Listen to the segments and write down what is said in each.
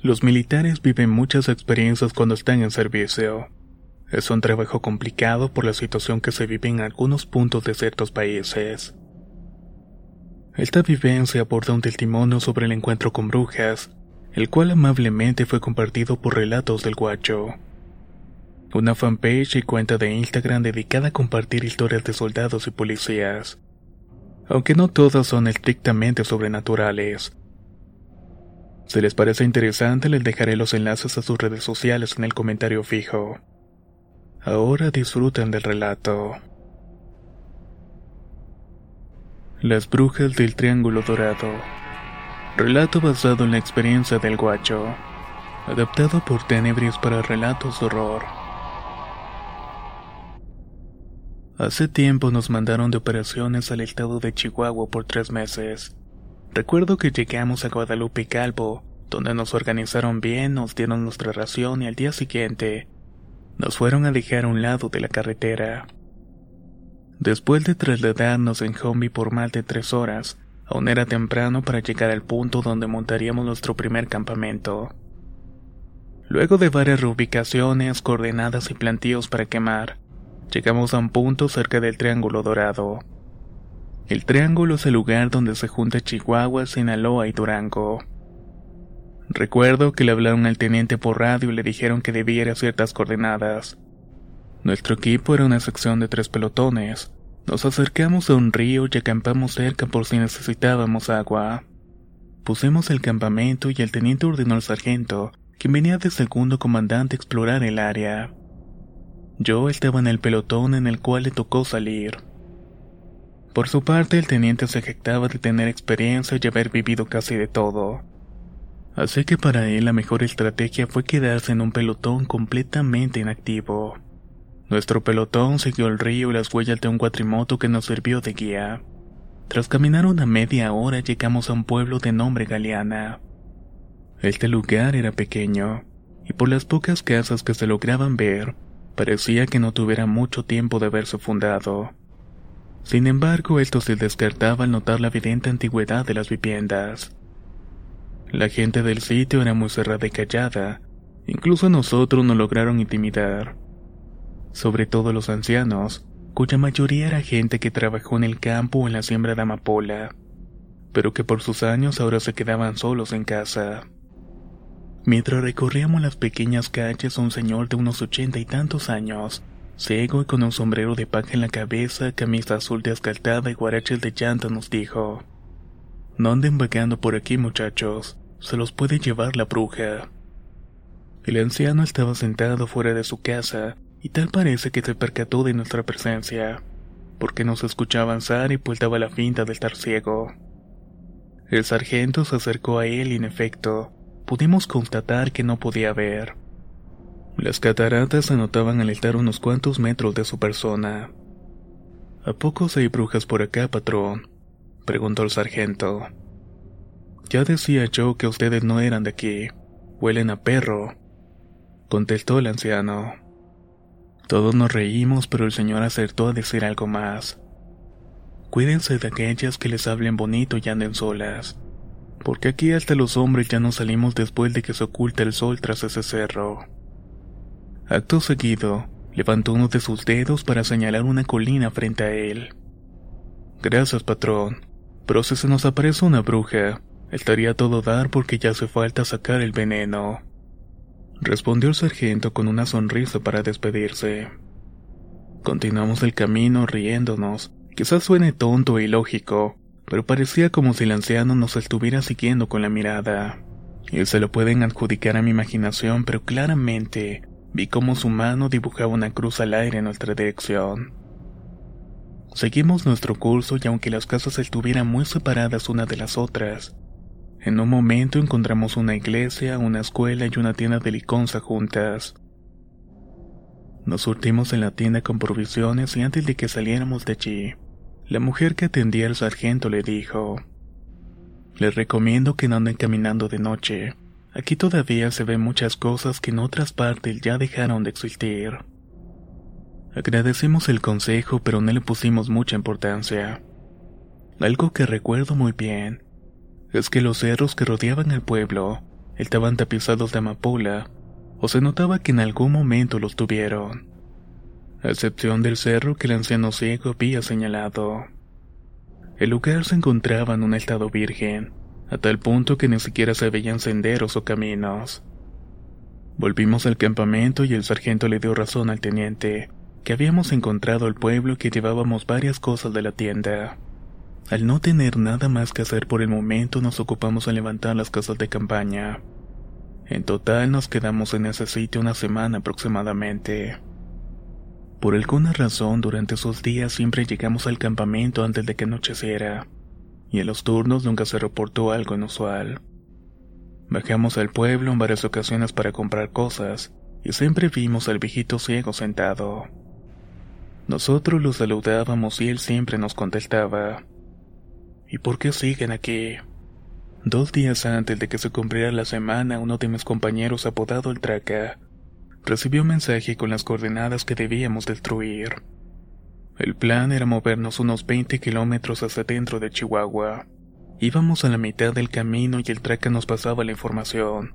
Los militares viven muchas experiencias cuando están en servicio. Es un trabajo complicado por la situación que se vive en algunos puntos de ciertos países. Esta vivencia aborda un testimonio sobre el encuentro con brujas, el cual amablemente fue compartido por Relatos del Guacho. Una fanpage y cuenta de Instagram dedicada a compartir historias de soldados y policías. Aunque no todas son estrictamente sobrenaturales. Si les parece interesante, les dejaré los enlaces a sus redes sociales en el comentario fijo. Ahora disfruten del relato. Las brujas del Triángulo Dorado. Relato basado en la experiencia del guacho. Adaptado por Tenebris para relatos de horror. Hace tiempo nos mandaron de operaciones al estado de Chihuahua por tres meses. Recuerdo que llegamos a Guadalupe Calvo, donde nos organizaron bien, nos dieron nuestra ración y al día siguiente nos fueron a dejar a un lado de la carretera. Después de trasladarnos en Homby por más de tres horas, aún era temprano para llegar al punto donde montaríamos nuestro primer campamento. Luego de varias reubicaciones, coordenadas y plantíos para quemar, llegamos a un punto cerca del Triángulo Dorado. El Triángulo es el lugar donde se junta Chihuahua, Sinaloa y Durango. Recuerdo que le hablaron al teniente por radio y le dijeron que debía ir a ciertas coordenadas. Nuestro equipo era una sección de tres pelotones. Nos acercamos a un río y acampamos cerca por si necesitábamos agua. Pusimos el campamento y el teniente ordenó al sargento, quien venía de segundo comandante, a explorar el área. Yo estaba en el pelotón en el cual le tocó salir. Por su parte, el teniente se jactaba de tener experiencia y haber vivido casi de todo. Así que para él la mejor estrategia fue quedarse en un pelotón completamente inactivo. Nuestro pelotón siguió el río y las huellas de un cuatrimoto que nos sirvió de guía. Tras caminar una media hora llegamos a un pueblo de nombre Galeana. Este lugar era pequeño, y por las pocas casas que se lograban ver, parecía que no tuviera mucho tiempo de haberse fundado. Sin embargo, esto se descartaba al notar la evidente antigüedad de las viviendas. La gente del sitio era muy cerrada y callada, incluso a nosotros nos lograron intimidar. Sobre todo los ancianos, cuya mayoría era gente que trabajó en el campo o en la siembra de amapola, pero que por sus años ahora se quedaban solos en casa. Mientras recorríamos las pequeñas calles, un señor de unos ochenta y tantos años, ciego y con un sombrero de paja en la cabeza, camisa azul de ascaltada y guaraches de llanta, nos dijo: No anden vagando por aquí, muchachos se los puede llevar la bruja. El anciano estaba sentado fuera de su casa y tal parece que se percató de nuestra presencia, porque nos escuchó avanzar y pues daba la finta de estar ciego. El sargento se acercó a él y en efecto, pudimos constatar que no podía ver. Las cataratas se notaban al estar unos cuantos metros de su persona. ¿A pocos hay brujas por acá, patrón? preguntó el sargento. Ya decía yo que ustedes no eran de aquí. Huelen a perro. Contestó el anciano. Todos nos reímos, pero el señor acertó a decir algo más. Cuídense de aquellas que les hablen bonito y anden solas. Porque aquí hasta los hombres ya no salimos después de que se oculta el sol tras ese cerro. Acto seguido, levantó uno de sus dedos para señalar una colina frente a él. Gracias, patrón. Pero si se nos aparece una bruja, Estaría todo dar porque ya hace falta sacar el veneno. respondió el sargento con una sonrisa para despedirse. Continuamos el camino riéndonos. Quizás suene tonto e ilógico, pero parecía como si el anciano nos estuviera siguiendo con la mirada. Y se lo pueden adjudicar a mi imaginación, pero claramente vi cómo su mano dibujaba una cruz al aire en nuestra dirección. Seguimos nuestro curso y aunque las casas estuvieran muy separadas una de las otras, en un momento encontramos una iglesia, una escuela y una tienda de liconza juntas. Nos surtimos en la tienda con provisiones y antes de que saliéramos de allí, la mujer que atendía al sargento le dijo, Les recomiendo que no anden caminando de noche. Aquí todavía se ven muchas cosas que en otras partes ya dejaron de existir. Agradecimos el consejo, pero no le pusimos mucha importancia. Algo que recuerdo muy bien es que los cerros que rodeaban el pueblo estaban tapizados de amapola, o se notaba que en algún momento los tuvieron, a excepción del cerro que el anciano ciego había señalado. El lugar se encontraba en un estado virgen, a tal punto que ni siquiera se veían senderos o caminos. Volvimos al campamento y el sargento le dio razón al teniente, que habíamos encontrado el pueblo y que llevábamos varias cosas de la tienda. Al no tener nada más que hacer por el momento, nos ocupamos en levantar las casas de campaña. En total nos quedamos en ese sitio una semana aproximadamente. Por alguna razón, durante esos días siempre llegamos al campamento antes de que anocheciera, y en los turnos nunca se reportó algo inusual. Bajamos al pueblo en varias ocasiones para comprar cosas, y siempre vimos al viejito ciego sentado. Nosotros lo saludábamos y él siempre nos contestaba. ¿Y por qué siguen aquí? Dos días antes de que se cumpliera la semana, uno de mis compañeros apodado el Traca recibió un mensaje con las coordenadas que debíamos destruir. El plan era movernos unos 20 kilómetros hacia dentro de Chihuahua. Íbamos a la mitad del camino y el Traca nos pasaba la información.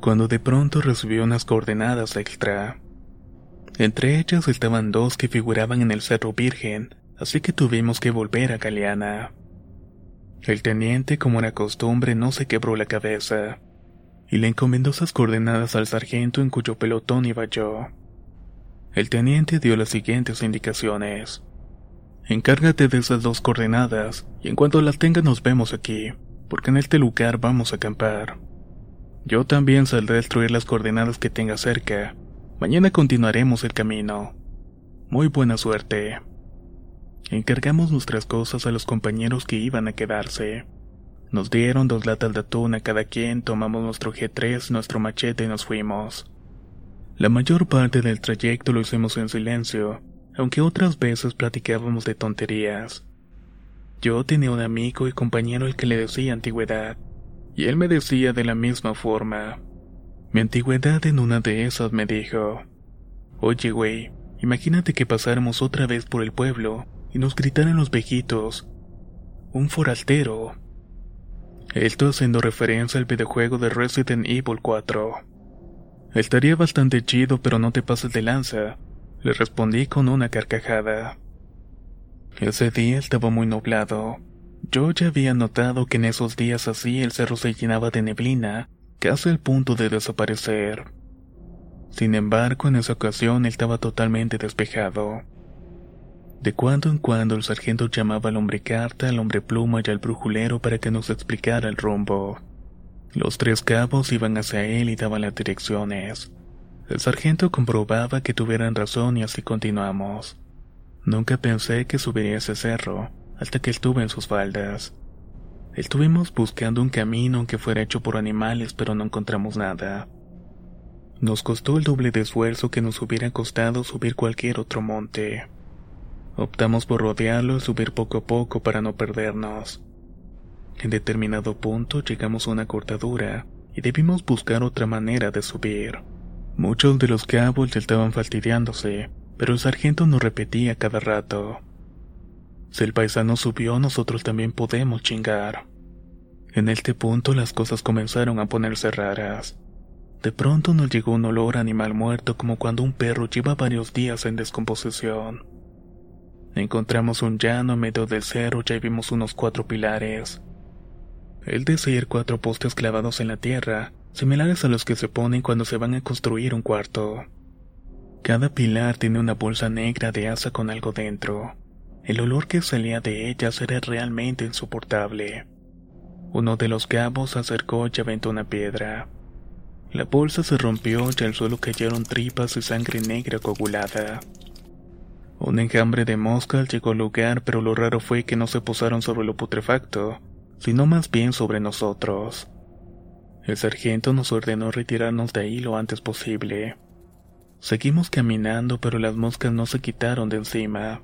Cuando de pronto recibió unas coordenadas extra. Entre ellas estaban dos que figuraban en el Cerro Virgen, así que tuvimos que volver a Galeana. El teniente, como era costumbre, no se quebró la cabeza, y le encomendó esas coordenadas al sargento en cuyo pelotón iba yo. El teniente dio las siguientes indicaciones. Encárgate de esas dos coordenadas, y en cuanto las tenga nos vemos aquí, porque en este lugar vamos a acampar. Yo también saldré a destruir las coordenadas que tenga cerca. Mañana continuaremos el camino. Muy buena suerte. Encargamos nuestras cosas a los compañeros que iban a quedarse. Nos dieron dos latas de atún a cada quien, tomamos nuestro G3, nuestro machete y nos fuimos. La mayor parte del trayecto lo hicimos en silencio, aunque otras veces platicábamos de tonterías. Yo tenía un amigo y compañero al que le decía antigüedad, y él me decía de la misma forma. Mi antigüedad en una de esas me dijo, Oye güey, imagínate que pasáramos otra vez por el pueblo y nos gritaron los viejitos. Un forastero. Esto haciendo referencia al videojuego de Resident Evil 4. Estaría bastante chido, pero no te pases de lanza, le respondí con una carcajada. Ese día estaba muy nublado. Yo ya había notado que en esos días así el cerro se llenaba de neblina, casi al punto de desaparecer. Sin embargo, en esa ocasión estaba totalmente despejado. De cuando en cuando el sargento llamaba al hombre carta, al hombre pluma y al brujulero para que nos explicara el rumbo. Los tres cabos iban hacia él y daban las direcciones. El sargento comprobaba que tuvieran razón y así continuamos. Nunca pensé que subiría ese cerro, hasta que estuve en sus faldas. Estuvimos buscando un camino que fuera hecho por animales, pero no encontramos nada. Nos costó el doble de esfuerzo que nos hubiera costado subir cualquier otro monte. Optamos por rodearlo y subir poco a poco para no perdernos. En determinado punto llegamos a una cortadura y debimos buscar otra manera de subir. Muchos de los cabos estaban fastidiándose, pero el sargento nos repetía cada rato. Si el paisano subió, nosotros también podemos chingar. En este punto las cosas comenzaron a ponerse raras. De pronto nos llegó un olor animal muerto como cuando un perro lleva varios días en descomposición. Encontramos un llano en medio del cerro y vimos unos cuatro pilares. El decir cuatro postes clavados en la tierra, similares a los que se ponen cuando se van a construir un cuarto. Cada pilar tiene una bolsa negra de asa con algo dentro. El olor que salía de ellas era realmente insoportable. Uno de los cabos acercó y aventó una piedra. La bolsa se rompió y al suelo cayeron tripas y sangre negra coagulada. Un enjambre de moscas llegó al lugar, pero lo raro fue que no se posaron sobre lo putrefacto, sino más bien sobre nosotros. El sargento nos ordenó retirarnos de ahí lo antes posible. Seguimos caminando, pero las moscas no se quitaron de encima.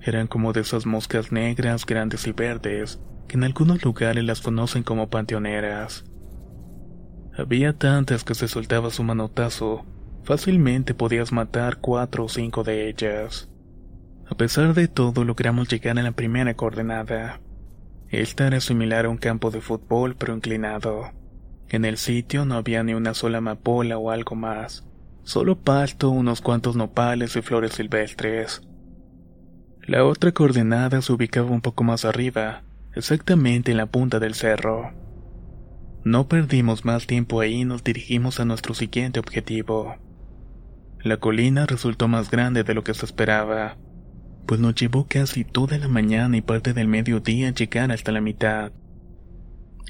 Eran como de esas moscas negras, grandes y verdes, que en algunos lugares las conocen como panteoneras. Había tantas que se soltaba su manotazo, fácilmente podías matar cuatro o cinco de ellas. A pesar de todo, logramos llegar a la primera coordenada. Esta era similar a un campo de fútbol pero inclinado. En el sitio no había ni una sola amapola o algo más, solo pasto, unos cuantos nopales y flores silvestres. La otra coordenada se ubicaba un poco más arriba, exactamente en la punta del cerro. No perdimos más tiempo ahí y nos dirigimos a nuestro siguiente objetivo. La colina resultó más grande de lo que se esperaba, pues nos llevó casi toda la mañana y parte del mediodía llegar hasta la mitad.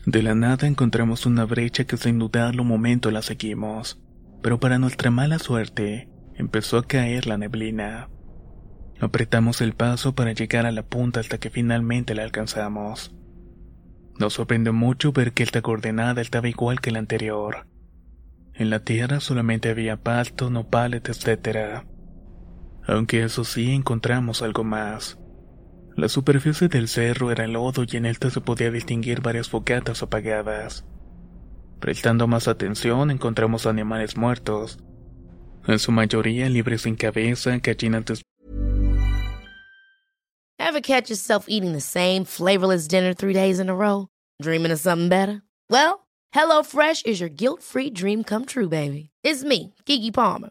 De la nada encontramos una brecha que sin dudarlo un momento la seguimos, pero para nuestra mala suerte, empezó a caer la neblina. Apretamos el paso para llegar a la punta hasta que finalmente la alcanzamos. Nos sorprendió mucho ver que esta coordenada estaba igual que la anterior. En la tierra solamente había pasto, nopales, etc. Aunque eso sí encontramos algo más. La superficie del cerro era lodo y en esta se podía distinguir varias fogatas apagadas. Prestando más atención encontramos animales muertos, en su mayoría libres sin cabeza, gallinas Ever catch yourself eating the same flavorless dinner three days in a row? Dreaming of something better? Well, HelloFresh is your guilt-free dream come true, baby. It's me, Kiki Palmer.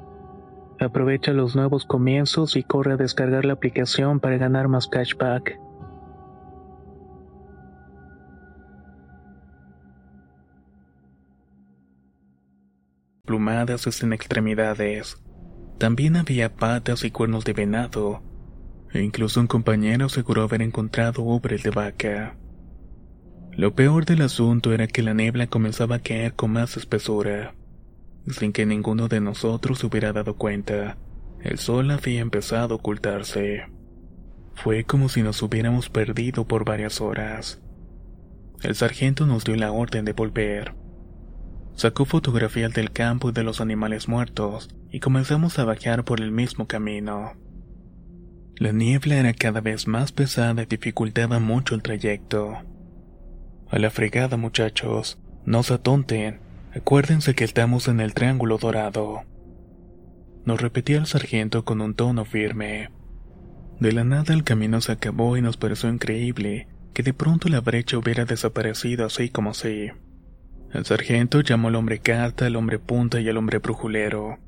Aprovecha los nuevos comienzos y corre a descargar la aplicación para ganar más cashback. Plumadas en extremidades. También había patas y cuernos de venado. E incluso un compañero aseguró haber encontrado ubres de vaca. Lo peor del asunto era que la niebla comenzaba a caer con más espesura. Sin que ninguno de nosotros se hubiera dado cuenta, el sol había empezado a ocultarse. Fue como si nos hubiéramos perdido por varias horas. El sargento nos dio la orden de volver. Sacó fotografías del campo y de los animales muertos y comenzamos a bajar por el mismo camino. La niebla era cada vez más pesada y dificultaba mucho el trayecto. A la fregada, muchachos, no se atonten, acuérdense que estamos en el Triángulo Dorado. Nos repetía el sargento con un tono firme. De la nada el camino se acabó y nos pareció increíble que de pronto la brecha hubiera desaparecido así como así. El sargento llamó al hombre carta, al hombre punta y al hombre brujulero,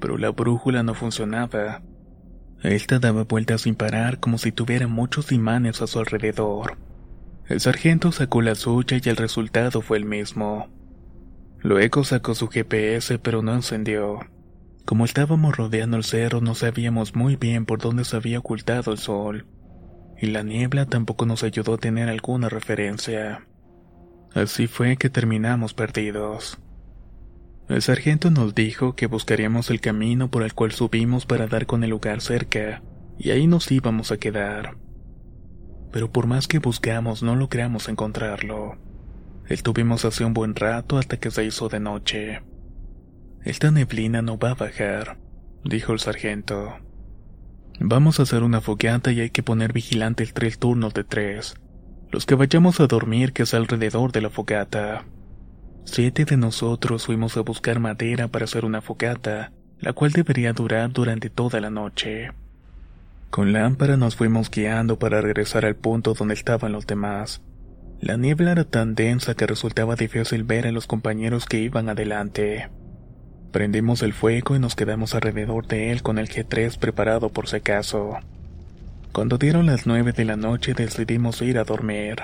pero la brújula no funcionaba. Esta daba vueltas sin parar como si tuviera muchos imanes a su alrededor. El sargento sacó la suya y el resultado fue el mismo. Luego sacó su GPS pero no encendió. Como estábamos rodeando el cerro no sabíamos muy bien por dónde se había ocultado el sol, y la niebla tampoco nos ayudó a tener alguna referencia. Así fue que terminamos perdidos. El sargento nos dijo que buscaríamos el camino por el cual subimos para dar con el lugar cerca, y ahí nos íbamos a quedar. Pero por más que buscamos no logramos encontrarlo. Estuvimos así un buen rato hasta que se hizo de noche. Esta neblina no va a bajar, dijo el sargento. Vamos a hacer una fogata y hay que poner vigilantes tres turnos de tres. Los que vayamos a dormir que es alrededor de la fogata. Siete de nosotros fuimos a buscar madera para hacer una fogata, la cual debería durar durante toda la noche. Con lámpara nos fuimos guiando para regresar al punto donde estaban los demás. La niebla era tan densa que resultaba difícil ver a los compañeros que iban adelante. Prendimos el fuego y nos quedamos alrededor de él con el G3 preparado por si acaso. Cuando dieron las nueve de la noche decidimos ir a dormir.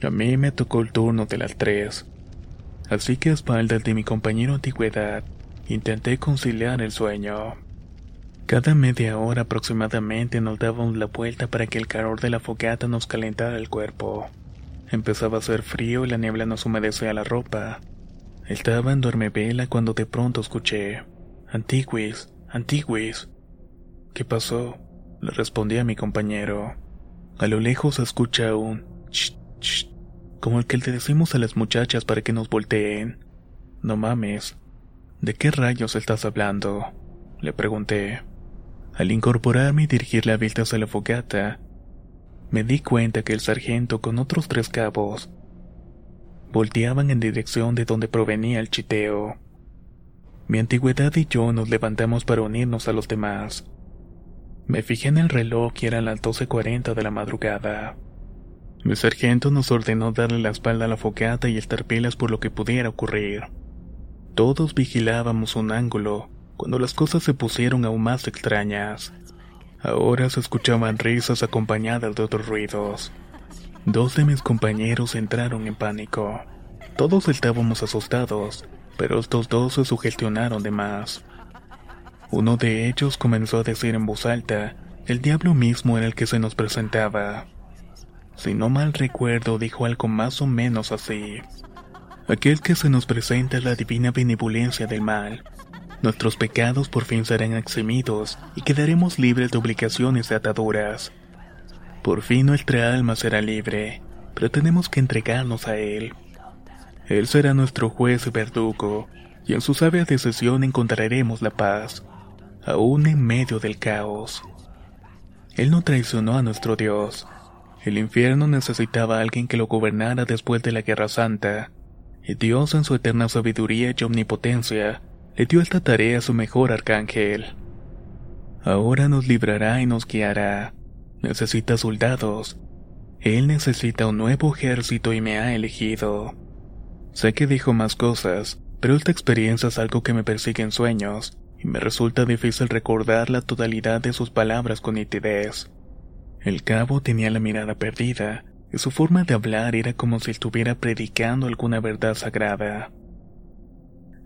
A mí me tocó el turno de las tres, así que a espaldas de mi compañero antigüedad intenté conciliar el sueño. Cada media hora aproximadamente nos dábamos la vuelta para que el calor de la fogata nos calentara el cuerpo. Empezaba a hacer frío y la niebla nos humedecía la ropa. Estaba en vela cuando de pronto escuché: Antiguis, Antiguis. ¿Qué pasó? le respondí a mi compañero. A lo lejos escucha un ch, ch, como el que le decimos a las muchachas para que nos volteen. No mames. ¿De qué rayos estás hablando? Le pregunté. Al incorporarme y dirigir la vista hacia la fogata, me di cuenta que el sargento con otros tres cabos volteaban en dirección de donde provenía el chiteo. Mi antigüedad y yo nos levantamos para unirnos a los demás. Me fijé en el reloj y eran las 12.40 de la madrugada. Mi sargento nos ordenó darle la espalda a la fogata y estar pilas por lo que pudiera ocurrir. Todos vigilábamos un ángulo cuando las cosas se pusieron aún más extrañas. Ahora se escuchaban risas acompañadas de otros ruidos. Dos de mis compañeros entraron en pánico. Todos estábamos asustados, pero estos dos se sugestionaron de más. Uno de ellos comenzó a decir en voz alta, el diablo mismo era el que se nos presentaba. Si no mal recuerdo, dijo algo más o menos así. Aquel que se nos presenta es la divina benevolencia del mal. Nuestros pecados por fin serán eximidos y quedaremos libres de obligaciones y ataduras. Por fin nuestra alma será libre, pero tenemos que entregarnos a Él. Él será nuestro juez y verdugo, y en su sabia decisión encontraremos la paz aún en medio del caos. Él no traicionó a nuestro Dios. El infierno necesitaba a alguien que lo gobernara después de la Guerra Santa, y Dios en su eterna sabiduría y omnipotencia le dio esta tarea a su mejor arcángel. Ahora nos librará y nos guiará. Necesita soldados. Él necesita un nuevo ejército y me ha elegido. Sé que dijo más cosas, pero esta experiencia es algo que me persigue en sueños, y me resulta difícil recordar la totalidad de sus palabras con nitidez. El cabo tenía la mirada perdida, y su forma de hablar era como si estuviera predicando alguna verdad sagrada.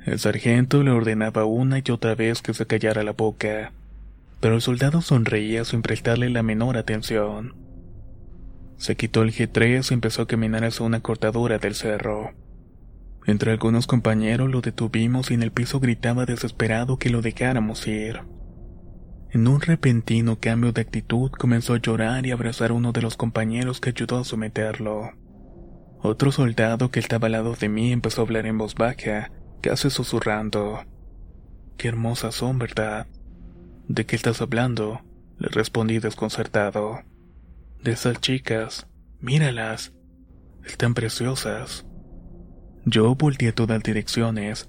El sargento le ordenaba una y otra vez que se callara la boca, pero el soldado sonreía sin prestarle la menor atención. Se quitó el G3 y empezó a caminar hacia una cortadura del cerro. Entre algunos compañeros lo detuvimos y en el piso gritaba desesperado que lo dejáramos ir. En un repentino cambio de actitud comenzó a llorar y abrazar a uno de los compañeros que ayudó a someterlo. Otro soldado que estaba al lado de mí empezó a hablar en voz baja, casi susurrando. Qué hermosas son, ¿verdad? ¿De qué estás hablando? Le respondí desconcertado. De esas chicas. Míralas. Están preciosas. Yo volteé a todas direcciones,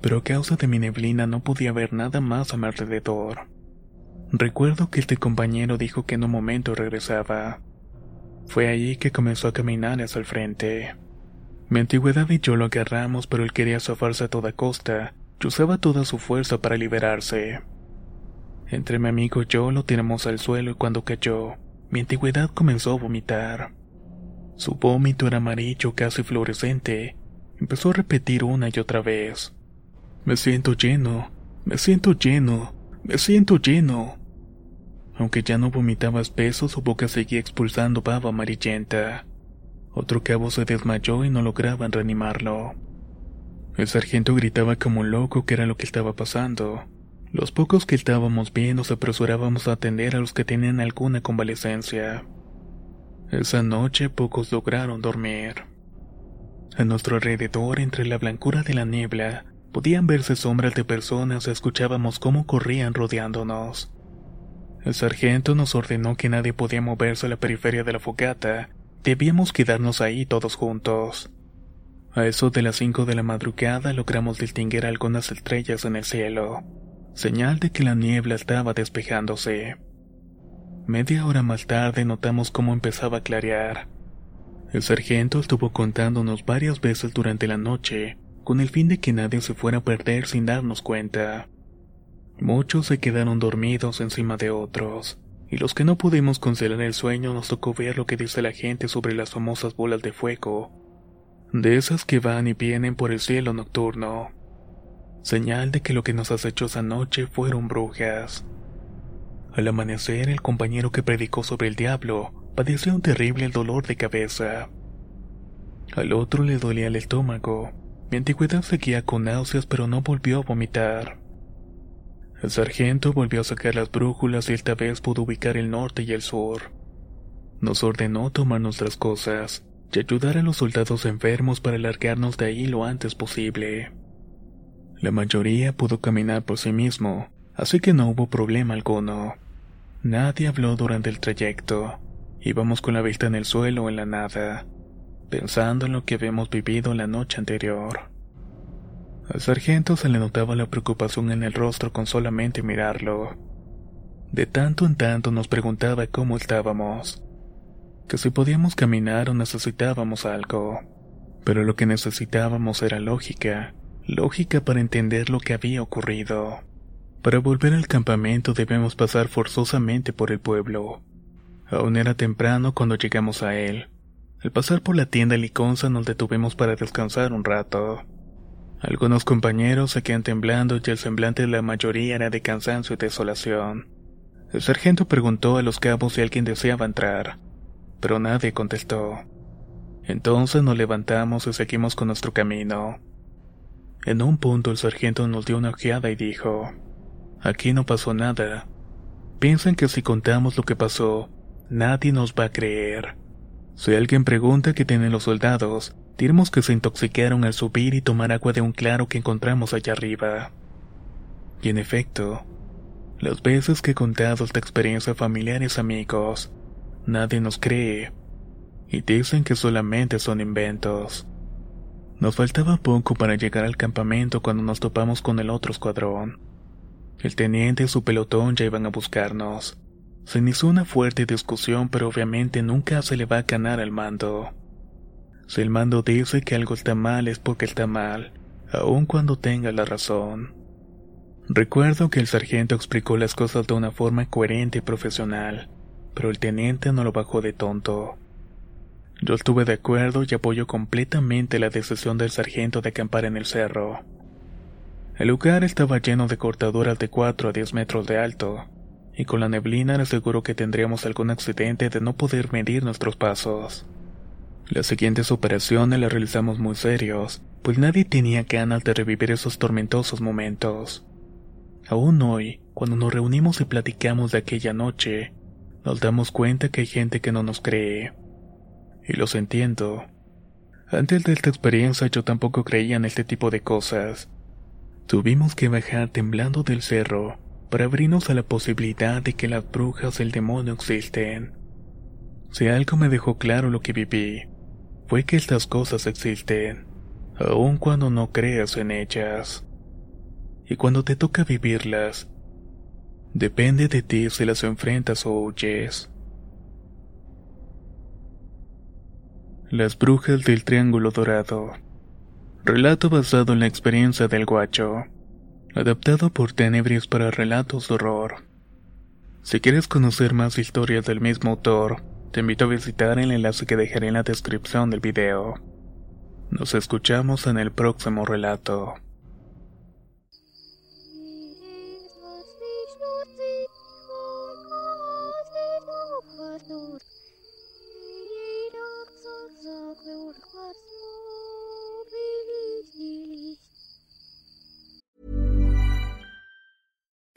pero a causa de mi neblina no podía ver nada más a mi alrededor. Recuerdo que este compañero dijo que en un momento regresaba. Fue allí que comenzó a caminar hacia el frente. Mi antigüedad y yo lo agarramos, pero él quería zafarse a toda costa y usaba toda su fuerza para liberarse. Entre mi amigo y yo lo tiramos al suelo y cuando cayó, mi antigüedad comenzó a vomitar. Su vómito era amarillo casi fluorescente. Empezó a repetir una y otra vez. Me siento lleno, me siento lleno, me siento lleno. Aunque ya no vomitaba espeso, su boca seguía expulsando baba amarillenta. Otro cabo se desmayó y no lograban reanimarlo. El sargento gritaba como un loco que era lo que estaba pasando. Los pocos que estábamos bien nos apresurábamos a atender a los que tenían alguna convalecencia. Esa noche pocos lograron dormir. A nuestro alrededor, entre la blancura de la niebla, podían verse sombras de personas y escuchábamos cómo corrían rodeándonos. El sargento nos ordenó que nadie podía moverse a la periferia de la fogata, debíamos quedarnos ahí todos juntos. A eso de las cinco de la madrugada logramos distinguir algunas estrellas en el cielo, señal de que la niebla estaba despejándose. Media hora más tarde notamos cómo empezaba a clarear. El sargento estuvo contándonos varias veces durante la noche, con el fin de que nadie se fuera a perder sin darnos cuenta. Muchos se quedaron dormidos encima de otros, y los que no pudimos conceder el sueño nos tocó ver lo que dice la gente sobre las famosas bolas de fuego, de esas que van y vienen por el cielo nocturno. Señal de que lo que nos acechó esa noche fueron brujas. Al amanecer, el compañero que predicó sobre el diablo padeció un terrible dolor de cabeza. Al otro le dolía el estómago. Mi antigüedad seguía con náuseas, pero no volvió a vomitar. El sargento volvió a sacar las brújulas y esta vez pudo ubicar el norte y el sur. Nos ordenó tomar nuestras cosas y ayudar a los soldados enfermos para largarnos de ahí lo antes posible. La mayoría pudo caminar por sí mismo, así que no hubo problema alguno. Nadie habló durante el trayecto. Íbamos con la vista en el suelo o en la nada, pensando en lo que habíamos vivido la noche anterior. Al sargento se le notaba la preocupación en el rostro con solamente mirarlo. De tanto en tanto nos preguntaba cómo estábamos, que si podíamos caminar o necesitábamos algo. Pero lo que necesitábamos era lógica, lógica para entender lo que había ocurrido. Para volver al campamento debemos pasar forzosamente por el pueblo. Aún era temprano cuando llegamos a él. Al pasar por la tienda Liconza nos detuvimos para descansar un rato. Algunos compañeros se quedan temblando y el semblante de la mayoría era de cansancio y desolación. El sargento preguntó a los cabos si alguien deseaba entrar, pero nadie contestó. Entonces nos levantamos y seguimos con nuestro camino. En un punto el sargento nos dio una ojeada y dijo, Aquí no pasó nada. Piensan que si contamos lo que pasó, nadie nos va a creer. Si alguien pregunta qué tienen los soldados, Diremos que se intoxicaron al subir y tomar agua de un claro que encontramos allá arriba. Y en efecto, las veces que he contado esta experiencia a familiares amigos, nadie nos cree, y dicen que solamente son inventos. Nos faltaba poco para llegar al campamento cuando nos topamos con el otro escuadrón. El teniente y su pelotón ya iban a buscarnos. Se inició una fuerte discusión, pero obviamente nunca se le va a ganar al mando. Si el mando dice que algo está mal es porque está mal, aun cuando tenga la razón. Recuerdo que el sargento explicó las cosas de una forma coherente y profesional, pero el teniente no lo bajó de tonto. Yo estuve de acuerdo y apoyo completamente la decisión del sargento de acampar en el cerro. El lugar estaba lleno de cortaduras de 4 a 10 metros de alto, y con la neblina era seguro que tendríamos algún accidente de no poder medir nuestros pasos. Las siguientes operaciones las realizamos muy serios, pues nadie tenía ganas de revivir esos tormentosos momentos. Aún hoy, cuando nos reunimos y platicamos de aquella noche, nos damos cuenta que hay gente que no nos cree. Y los entiendo. Antes de esta experiencia yo tampoco creía en este tipo de cosas. Tuvimos que bajar temblando del cerro para abrirnos a la posibilidad de que las brujas del demonio existen. Si algo me dejó claro lo que viví, fue que estas cosas existen, aun cuando no creas en ellas. Y cuando te toca vivirlas, depende de ti si las enfrentas o huyes. Las brujas del Triángulo Dorado. Relato basado en la experiencia del guacho. Adaptado por Tenebris para relatos de horror. Si quieres conocer más historias del mismo autor, te invito a visitar el enlace que dejaré en la descripción del video. Nos escuchamos en el próximo relato.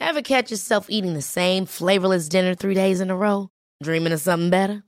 Ever catch yourself eating the same flavorless dinner three days in a row? Dreaming of something better?